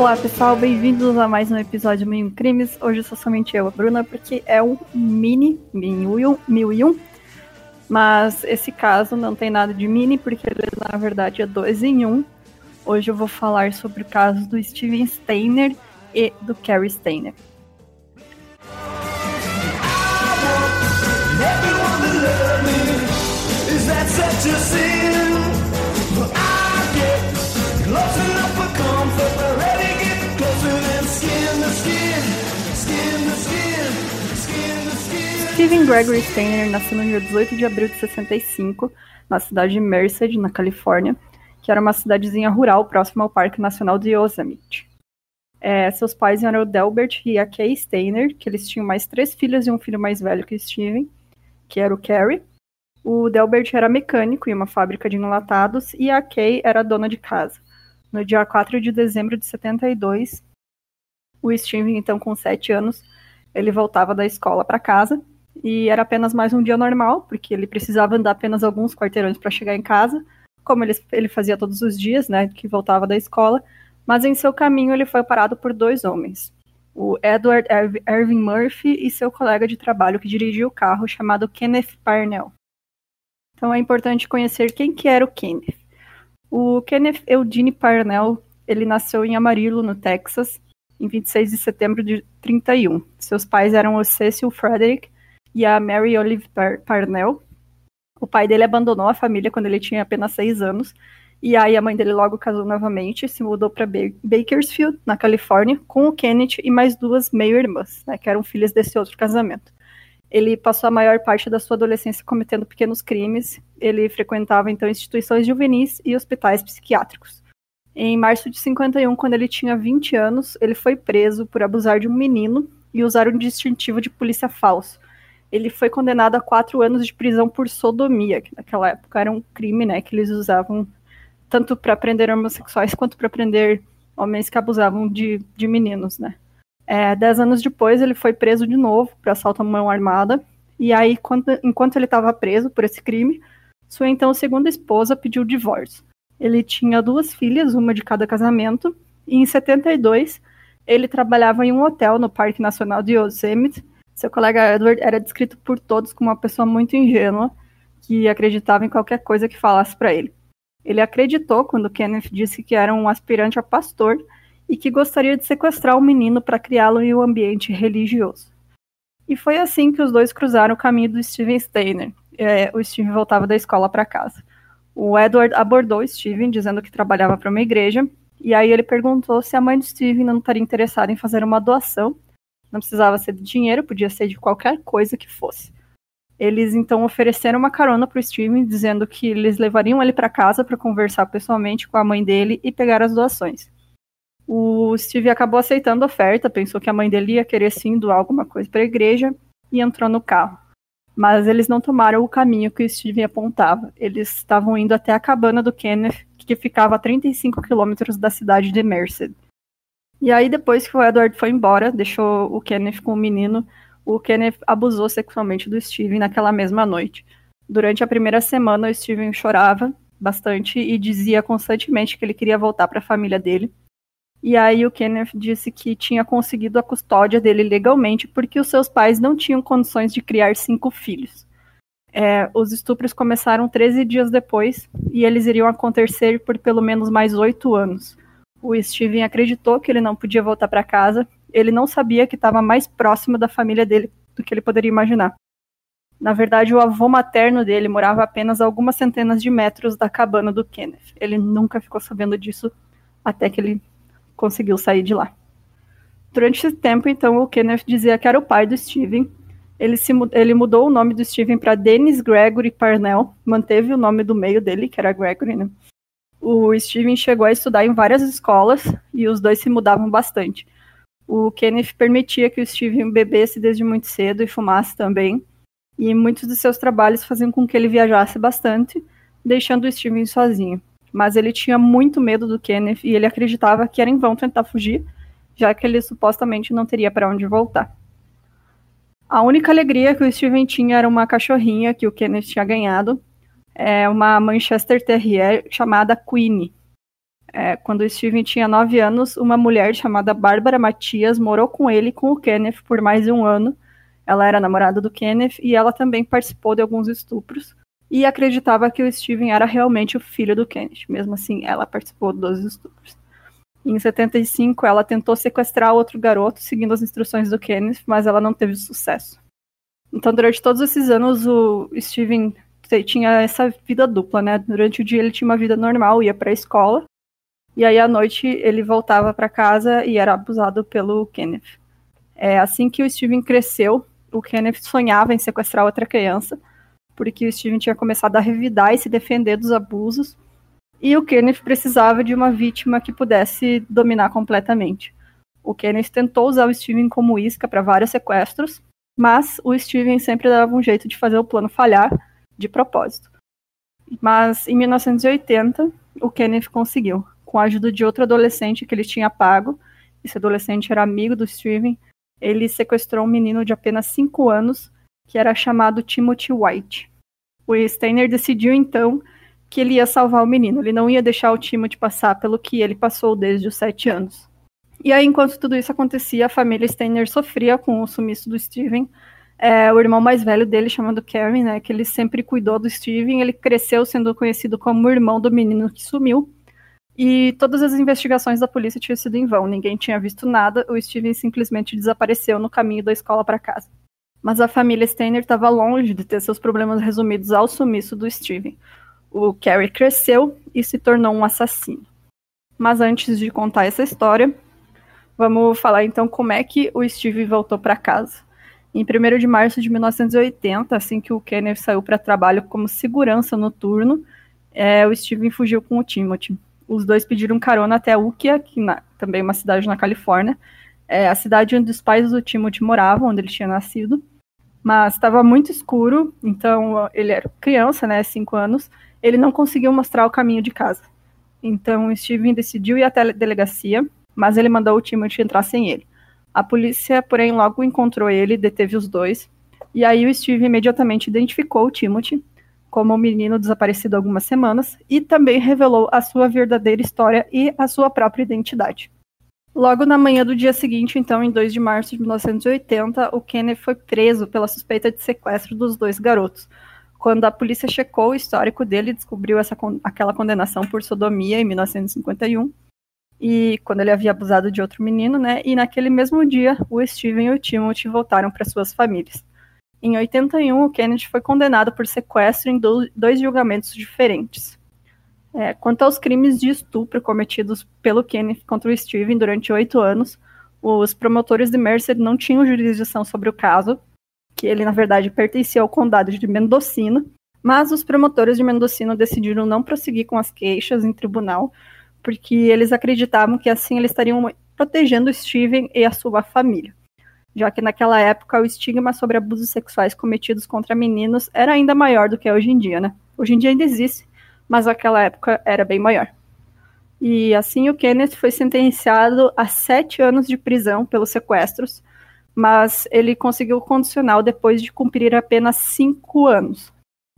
Olá pessoal, bem-vindos a mais um episódio Mil Crimes. Hoje sou somente eu, a Bruna, porque é um mini mil e um. Mas esse caso não tem nada de mini, porque ele na verdade é dois em um. Hoje eu vou falar sobre o caso do Steven Steiner e do Carrie Steiner. Steven Gregory Steiner nasceu no dia 18 de abril de 65, na cidade de Merced, na Califórnia, que era uma cidadezinha rural próxima ao Parque Nacional de Yosemite. É, seus pais eram o Delbert e a Kay Steiner, que eles tinham mais três filhos e um filho mais velho que Steven, que era o Carrie. O Delbert era mecânico em uma fábrica de enlatados e a Kay era dona de casa. No dia 4 de dezembro de 72, o Steven, então com 7 anos, ele voltava da escola para casa e era apenas mais um dia normal, porque ele precisava andar apenas alguns quarteirões para chegar em casa, como ele, ele fazia todos os dias, né, que voltava da escola, mas em seu caminho ele foi parado por dois homens, o Edward Irving Murphy e seu colega de trabalho que dirigia o carro, chamado Kenneth Parnell. Então é importante conhecer quem que era o Kenneth. O Kenneth Eugene Parnell, ele nasceu em Amarillo, no Texas, em 26 de setembro de 31. Seus pais eram o Cecil Frederick e a Mary Olive Parnell. O pai dele abandonou a família quando ele tinha apenas seis anos, e aí a mãe dele logo casou novamente, se mudou para Bakersfield, na Califórnia, com o Kenneth e mais duas meio-irmãs, né, que eram filhas desse outro casamento. Ele passou a maior parte da sua adolescência cometendo pequenos crimes. Ele frequentava então instituições juvenis e hospitais psiquiátricos. Em março de 51, quando ele tinha 20 anos, ele foi preso por abusar de um menino e usar um distintivo de polícia falso, ele foi condenado a quatro anos de prisão por sodomia, que naquela época era um crime, né, que eles usavam tanto para prender homossexuais quanto para prender homens que abusavam de, de meninos, né. É, dez anos depois, ele foi preso de novo por assalto à mão armada, e aí, quando, enquanto ele estava preso por esse crime, sua então segunda esposa pediu divórcio. Ele tinha duas filhas, uma de cada casamento, e em 72 ele trabalhava em um hotel no Parque Nacional de Yosemite, seu colega Edward era descrito por todos como uma pessoa muito ingênua, que acreditava em qualquer coisa que falasse para ele. Ele acreditou quando Kenneth disse que era um aspirante a pastor e que gostaria de sequestrar o menino para criá-lo em um ambiente religioso. E foi assim que os dois cruzaram o caminho do Steven Steiner. É, o Steven voltava da escola para casa. O Edward abordou Steven dizendo que trabalhava para uma igreja, e aí ele perguntou se a mãe de Steven não estaria interessada em fazer uma doação não precisava ser de dinheiro, podia ser de qualquer coisa que fosse. Eles então ofereceram uma carona para o Steven, dizendo que eles levariam ele para casa para conversar pessoalmente com a mãe dele e pegar as doações. O Steve acabou aceitando a oferta, pensou que a mãe dele ia querer sim doar alguma coisa para a igreja e entrou no carro. Mas eles não tomaram o caminho que o Steve apontava. Eles estavam indo até a cabana do Kenneth, que ficava a 35 quilômetros da cidade de Merced. E aí, depois que o Edward foi embora, deixou o Kenneth com o menino, o Kenneth abusou sexualmente do Steven naquela mesma noite. Durante a primeira semana, o Steven chorava bastante e dizia constantemente que ele queria voltar para a família dele. E aí o Kenneth disse que tinha conseguido a custódia dele legalmente porque os seus pais não tinham condições de criar cinco filhos. É, os estupros começaram 13 dias depois e eles iriam acontecer por pelo menos mais oito anos o Steven acreditou que ele não podia voltar para casa. Ele não sabia que estava mais próximo da família dele do que ele poderia imaginar. Na verdade, o avô materno dele morava apenas algumas centenas de metros da cabana do Kenneth. Ele nunca ficou sabendo disso até que ele conseguiu sair de lá. Durante esse tempo, então, o Kenneth dizia que era o pai do Steven. Ele, se, ele mudou o nome do Steven para Dennis Gregory Parnell, manteve o nome do meio dele, que era Gregory, né? O Steven chegou a estudar em várias escolas e os dois se mudavam bastante. O Kenneth permitia que o Steven bebesse desde muito cedo e fumasse também, e muitos de seus trabalhos faziam com que ele viajasse bastante, deixando o Steven sozinho. Mas ele tinha muito medo do Kenneth e ele acreditava que era em vão tentar fugir, já que ele supostamente não teria para onde voltar. A única alegria que o Steven tinha era uma cachorrinha que o Kenneth tinha ganhado, é uma Manchester Terrier chamada Queenie. É, quando o Steven tinha nove anos, uma mulher chamada Bárbara Matias morou com ele e com o Kenneth por mais de um ano. Ela era namorada do Kenneth e ela também participou de alguns estupros e acreditava que o Steven era realmente o filho do Kenneth. Mesmo assim, ela participou dos estupros. Em 75, ela tentou sequestrar outro garoto, seguindo as instruções do Kenneth, mas ela não teve sucesso. Então, durante todos esses anos, o Steven tinha essa vida dupla, né? Durante o dia ele tinha uma vida normal, ia para a escola, e aí à noite ele voltava para casa e era abusado pelo Kenneth. É assim que o Steven cresceu, o Kenneth sonhava em sequestrar outra criança, porque o Steven tinha começado a revidar e se defender dos abusos, e o Kenneth precisava de uma vítima que pudesse dominar completamente. O Kenneth tentou usar o Steven como isca para vários sequestros, mas o Steven sempre dava um jeito de fazer o plano falhar de propósito. Mas em 1980, o Kenneth conseguiu, com a ajuda de outro adolescente que ele tinha pago. Esse adolescente era amigo do Steven. Ele sequestrou um menino de apenas 5 anos, que era chamado Timothy White. O Steiner decidiu então que ele ia salvar o menino. Ele não ia deixar o Timothy passar pelo que ele passou desde os 7 anos. E aí, enquanto tudo isso acontecia, a família Steiner sofria com o sumiço do Steven. É, o irmão mais velho dele, chamado Kevin, né, que ele sempre cuidou do Steven, ele cresceu sendo conhecido como o irmão do menino que sumiu. E todas as investigações da polícia tinham sido em vão, ninguém tinha visto nada, o Steven simplesmente desapareceu no caminho da escola para casa. Mas a família Steiner estava longe de ter seus problemas resumidos ao sumiço do Steven. O Carrie cresceu e se tornou um assassino. Mas antes de contar essa história, Vamos falar então como é que o Steve voltou para casa. Em 1 de março de 1980, assim que o Kenneth saiu para trabalho como segurança noturno, é, o Steven fugiu com o Timothy. Os dois pediram carona até Ukiah, que na, também é uma cidade na Califórnia, é a cidade onde os pais do Timothy moravam, onde ele tinha nascido. Mas estava muito escuro, então ele era criança, né, 5 anos, ele não conseguiu mostrar o caminho de casa. Então o Steven decidiu ir até a delegacia mas ele mandou o Timothy entrar sem ele. A polícia, porém, logo encontrou ele e deteve os dois. E aí o Steve imediatamente identificou o Timothy como um menino desaparecido há algumas semanas e também revelou a sua verdadeira história e a sua própria identidade. Logo na manhã do dia seguinte, então, em 2 de março de 1980, o Kenneth foi preso pela suspeita de sequestro dos dois garotos. Quando a polícia checou o histórico dele, descobriu essa, aquela condenação por sodomia em 1951 e quando ele havia abusado de outro menino, né? E naquele mesmo dia, o Steven e o Timothy voltaram para suas famílias. Em 81, o Kennedy foi condenado por sequestro em dois julgamentos diferentes. É, quanto aos crimes de estupro cometidos pelo Kenneth contra o Steven durante oito anos, os promotores de Mercer não tinham jurisdição sobre o caso, que ele, na verdade, pertencia ao condado de Mendocino, mas os promotores de Mendocino decidiram não prosseguir com as queixas em tribunal, porque eles acreditavam que assim eles estariam protegendo Steven e a sua família, já que naquela época o estigma sobre abusos sexuais cometidos contra meninos era ainda maior do que é hoje em dia, né? Hoje em dia ainda existe, mas naquela época era bem maior. E assim o Kenneth foi sentenciado a sete anos de prisão pelos sequestros, mas ele conseguiu condicional depois de cumprir apenas cinco anos.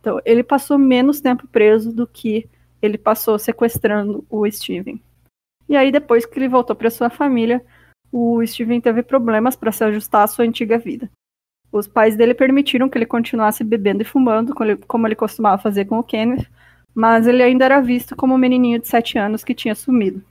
Então ele passou menos tempo preso do que ele passou sequestrando o Steven. E aí, depois que ele voltou para sua família, o Steven teve problemas para se ajustar à sua antiga vida. Os pais dele permitiram que ele continuasse bebendo e fumando, como ele costumava fazer com o Kenneth, mas ele ainda era visto como um menininho de 7 anos que tinha sumido.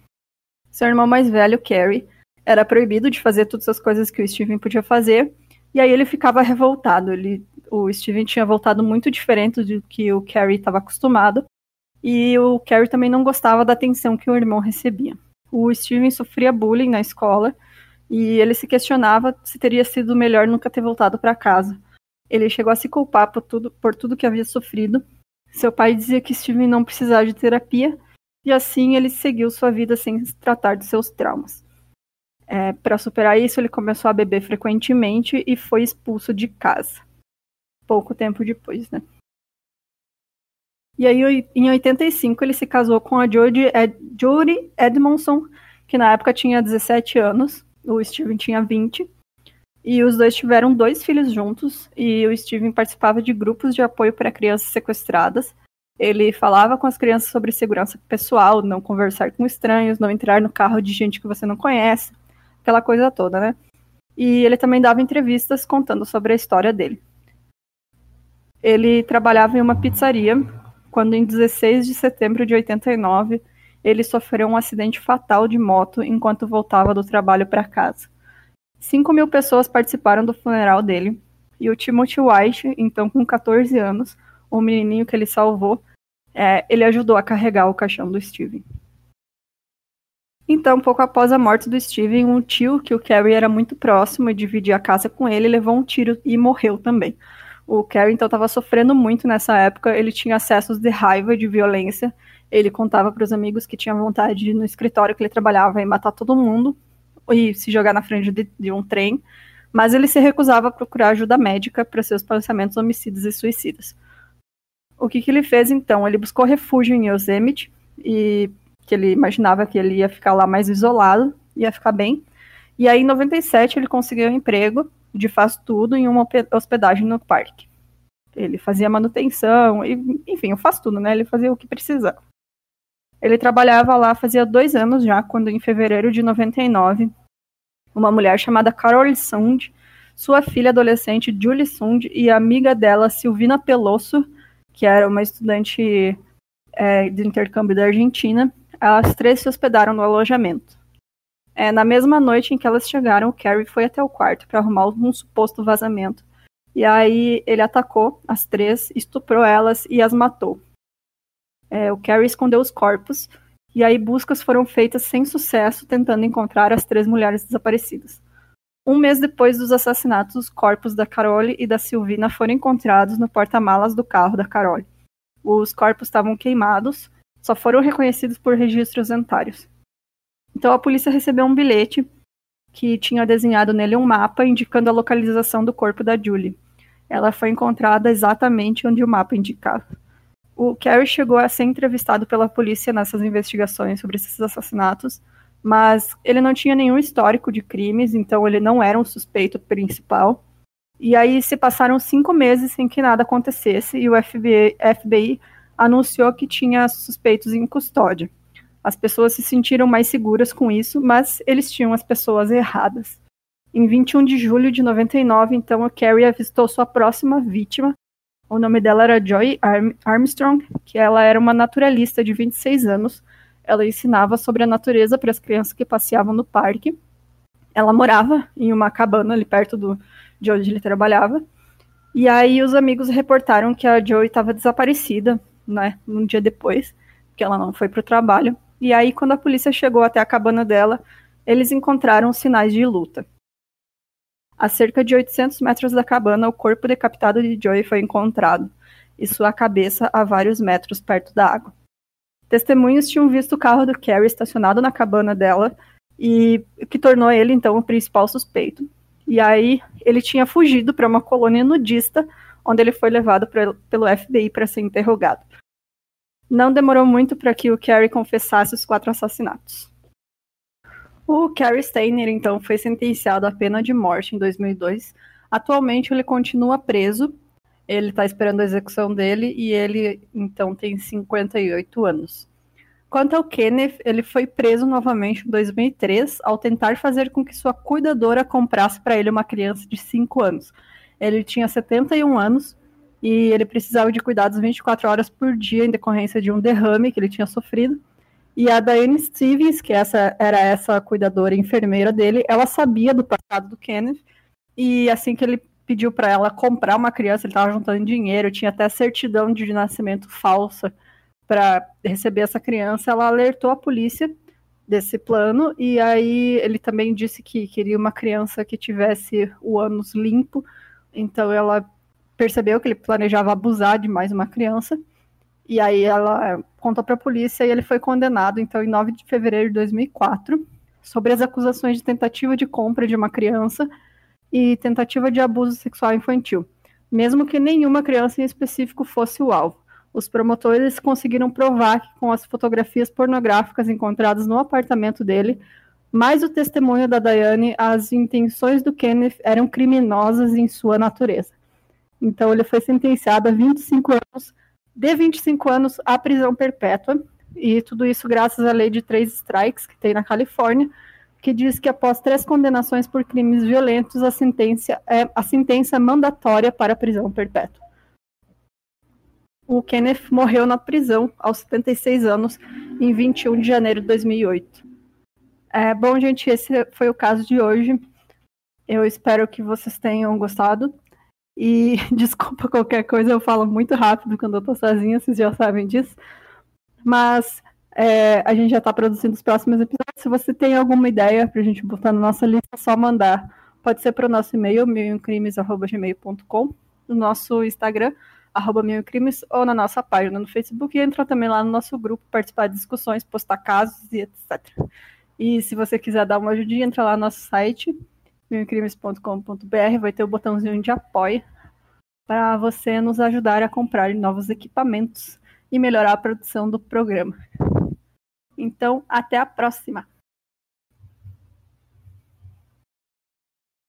Seu irmão mais velho, Carrie, era proibido de fazer todas as coisas que o Steven podia fazer, e aí ele ficava revoltado. Ele, o Steven tinha voltado muito diferente do que o Carrie estava acostumado, e o Carrie também não gostava da atenção que o irmão recebia. O Steven sofria bullying na escola e ele se questionava se teria sido melhor nunca ter voltado para casa. Ele chegou a se culpar por tudo, por tudo que havia sofrido. Seu pai dizia que Steven não precisava de terapia e assim ele seguiu sua vida sem se tratar de seus traumas. É, para superar isso, ele começou a beber frequentemente e foi expulso de casa. Pouco tempo depois, né? E aí, em 85, ele se casou com a Jodie, Ed, Edmondson, que na época tinha 17 anos, o Steven tinha 20. E os dois tiveram dois filhos juntos, e o Steven participava de grupos de apoio para crianças sequestradas. Ele falava com as crianças sobre segurança pessoal, não conversar com estranhos, não entrar no carro de gente que você não conhece, aquela coisa toda, né? E ele também dava entrevistas contando sobre a história dele. Ele trabalhava em uma pizzaria quando, em 16 de setembro de 89, ele sofreu um acidente fatal de moto enquanto voltava do trabalho para casa. 5 mil pessoas participaram do funeral dele, e o Timothy White, então com 14 anos, o menininho que ele salvou, é, ele ajudou a carregar o caixão do Steven. Então, pouco após a morte do Steven, um tio que o Carrie era muito próximo e dividia a casa com ele, levou um tiro e morreu também. O Carrie, então, estava sofrendo muito nessa época, ele tinha acessos de raiva de violência, ele contava para os amigos que tinha vontade de ir no escritório que ele trabalhava e matar todo mundo e se jogar na frente de, de um trem, mas ele se recusava a procurar ajuda médica para seus pensamentos homicidas e suicidas. O que, que ele fez então? Ele buscou refúgio em Yosemite e que ele imaginava que ele ia ficar lá mais isolado, ia ficar bem. E aí, em 97, ele conseguiu um emprego de faz tudo em uma hospedagem no parque. Ele fazia manutenção, e, enfim, faz tudo, né? Ele fazia o que precisava. Ele trabalhava lá fazia dois anos já, quando em fevereiro de 99, uma mulher chamada Carol Sund, sua filha adolescente Julie Sund e amiga dela, Silvina Pelosso, que era uma estudante é, de intercâmbio da Argentina, as três se hospedaram no alojamento. É, na mesma noite em que elas chegaram, o Carrie foi até o quarto para arrumar um suposto vazamento. E aí ele atacou as três, estuprou elas e as matou. É, o Carrie escondeu os corpos, e aí buscas foram feitas sem sucesso, tentando encontrar as três mulheres desaparecidas. Um mês depois dos assassinatos, os corpos da Carole e da Silvina foram encontrados no porta-malas do carro da Carole. Os corpos estavam queimados, só foram reconhecidos por registros dentários. Então a polícia recebeu um bilhete que tinha desenhado nele um mapa indicando a localização do corpo da Julie. Ela foi encontrada exatamente onde o mapa indicava. O Carrie chegou a ser entrevistado pela polícia nessas investigações sobre esses assassinatos, mas ele não tinha nenhum histórico de crimes, então ele não era um suspeito principal. E aí se passaram cinco meses sem que nada acontecesse e o FBI, FBI anunciou que tinha suspeitos em custódia. As pessoas se sentiram mais seguras com isso, mas eles tinham as pessoas erradas. Em 21 de julho de 99, então, a Carrie avistou sua próxima vítima. O nome dela era Joy Armstrong, que ela era uma naturalista de 26 anos ela ensinava sobre a natureza para as crianças que passeavam no parque. Ela morava em uma cabana ali perto do, de onde ele trabalhava. E aí os amigos reportaram que a Joey estava desaparecida, né, um dia depois, que ela não foi para o trabalho. E aí quando a polícia chegou até a cabana dela, eles encontraram sinais de luta. A cerca de 800 metros da cabana, o corpo decapitado de Joey foi encontrado, e sua cabeça a vários metros perto da água. Testemunhas tinham visto o carro do Carrie estacionado na cabana dela e que tornou ele então o principal suspeito. E aí ele tinha fugido para uma colônia nudista, onde ele foi levado pra, pelo FBI para ser interrogado. Não demorou muito para que o Carrie confessasse os quatro assassinatos. O Carrie Steiner então foi sentenciado à pena de morte em 2002. Atualmente ele continua preso ele está esperando a execução dele e ele então tem 58 anos. Quanto ao Kenneth, ele foi preso novamente em 2003 ao tentar fazer com que sua cuidadora comprasse para ele uma criança de 5 anos. Ele tinha 71 anos e ele precisava de cuidados 24 horas por dia em decorrência de um derrame que ele tinha sofrido. E a Diane Stevens, que essa era essa cuidadora enfermeira dele, ela sabia do passado do Kenneth e assim que ele pediu para ela comprar uma criança, ele estava juntando dinheiro, tinha até certidão de nascimento falsa para receber essa criança. Ela alertou a polícia desse plano e aí ele também disse que queria uma criança que tivesse o ânus limpo. Então ela percebeu que ele planejava abusar de mais uma criança. E aí ela contou para a polícia e ele foi condenado, então, em 9 de fevereiro de 2004, sobre as acusações de tentativa de compra de uma criança e tentativa de abuso sexual infantil, mesmo que nenhuma criança em específico fosse o alvo. Os promotores conseguiram provar que, com as fotografias pornográficas encontradas no apartamento dele, mais o testemunho da Diane, as intenções do Kenneth eram criminosas em sua natureza. Então, ele foi sentenciado a 25 anos de 25 anos à prisão perpétua, e tudo isso graças à lei de três strikes que tem na Califórnia, que diz que após três condenações por crimes violentos, a sentença é, a sentença é mandatória para a prisão perpétua. O Kenneth morreu na prisão aos 76 anos, em 21 de janeiro de 2008. É, bom, gente, esse foi o caso de hoje. Eu espero que vocês tenham gostado. E desculpa qualquer coisa, eu falo muito rápido quando eu tô sozinha, vocês já sabem disso. Mas é, a gente já está produzindo os próximos episódios. Se você tem alguma ideia para a gente botar na nossa lista, é só mandar. Pode ser para o nosso e-mail, milcrimes.gmail.com, no nosso Instagram, arroba milcrimes, ou na nossa página no Facebook, e entra também lá no nosso grupo, participar de discussões, postar casos e etc. E se você quiser dar uma ajudinha, entra lá no nosso site, milcrimes.com.br, vai ter o botãozinho de apoio para você nos ajudar a comprar novos equipamentos e melhorar a produção do programa. Então, até a próxima!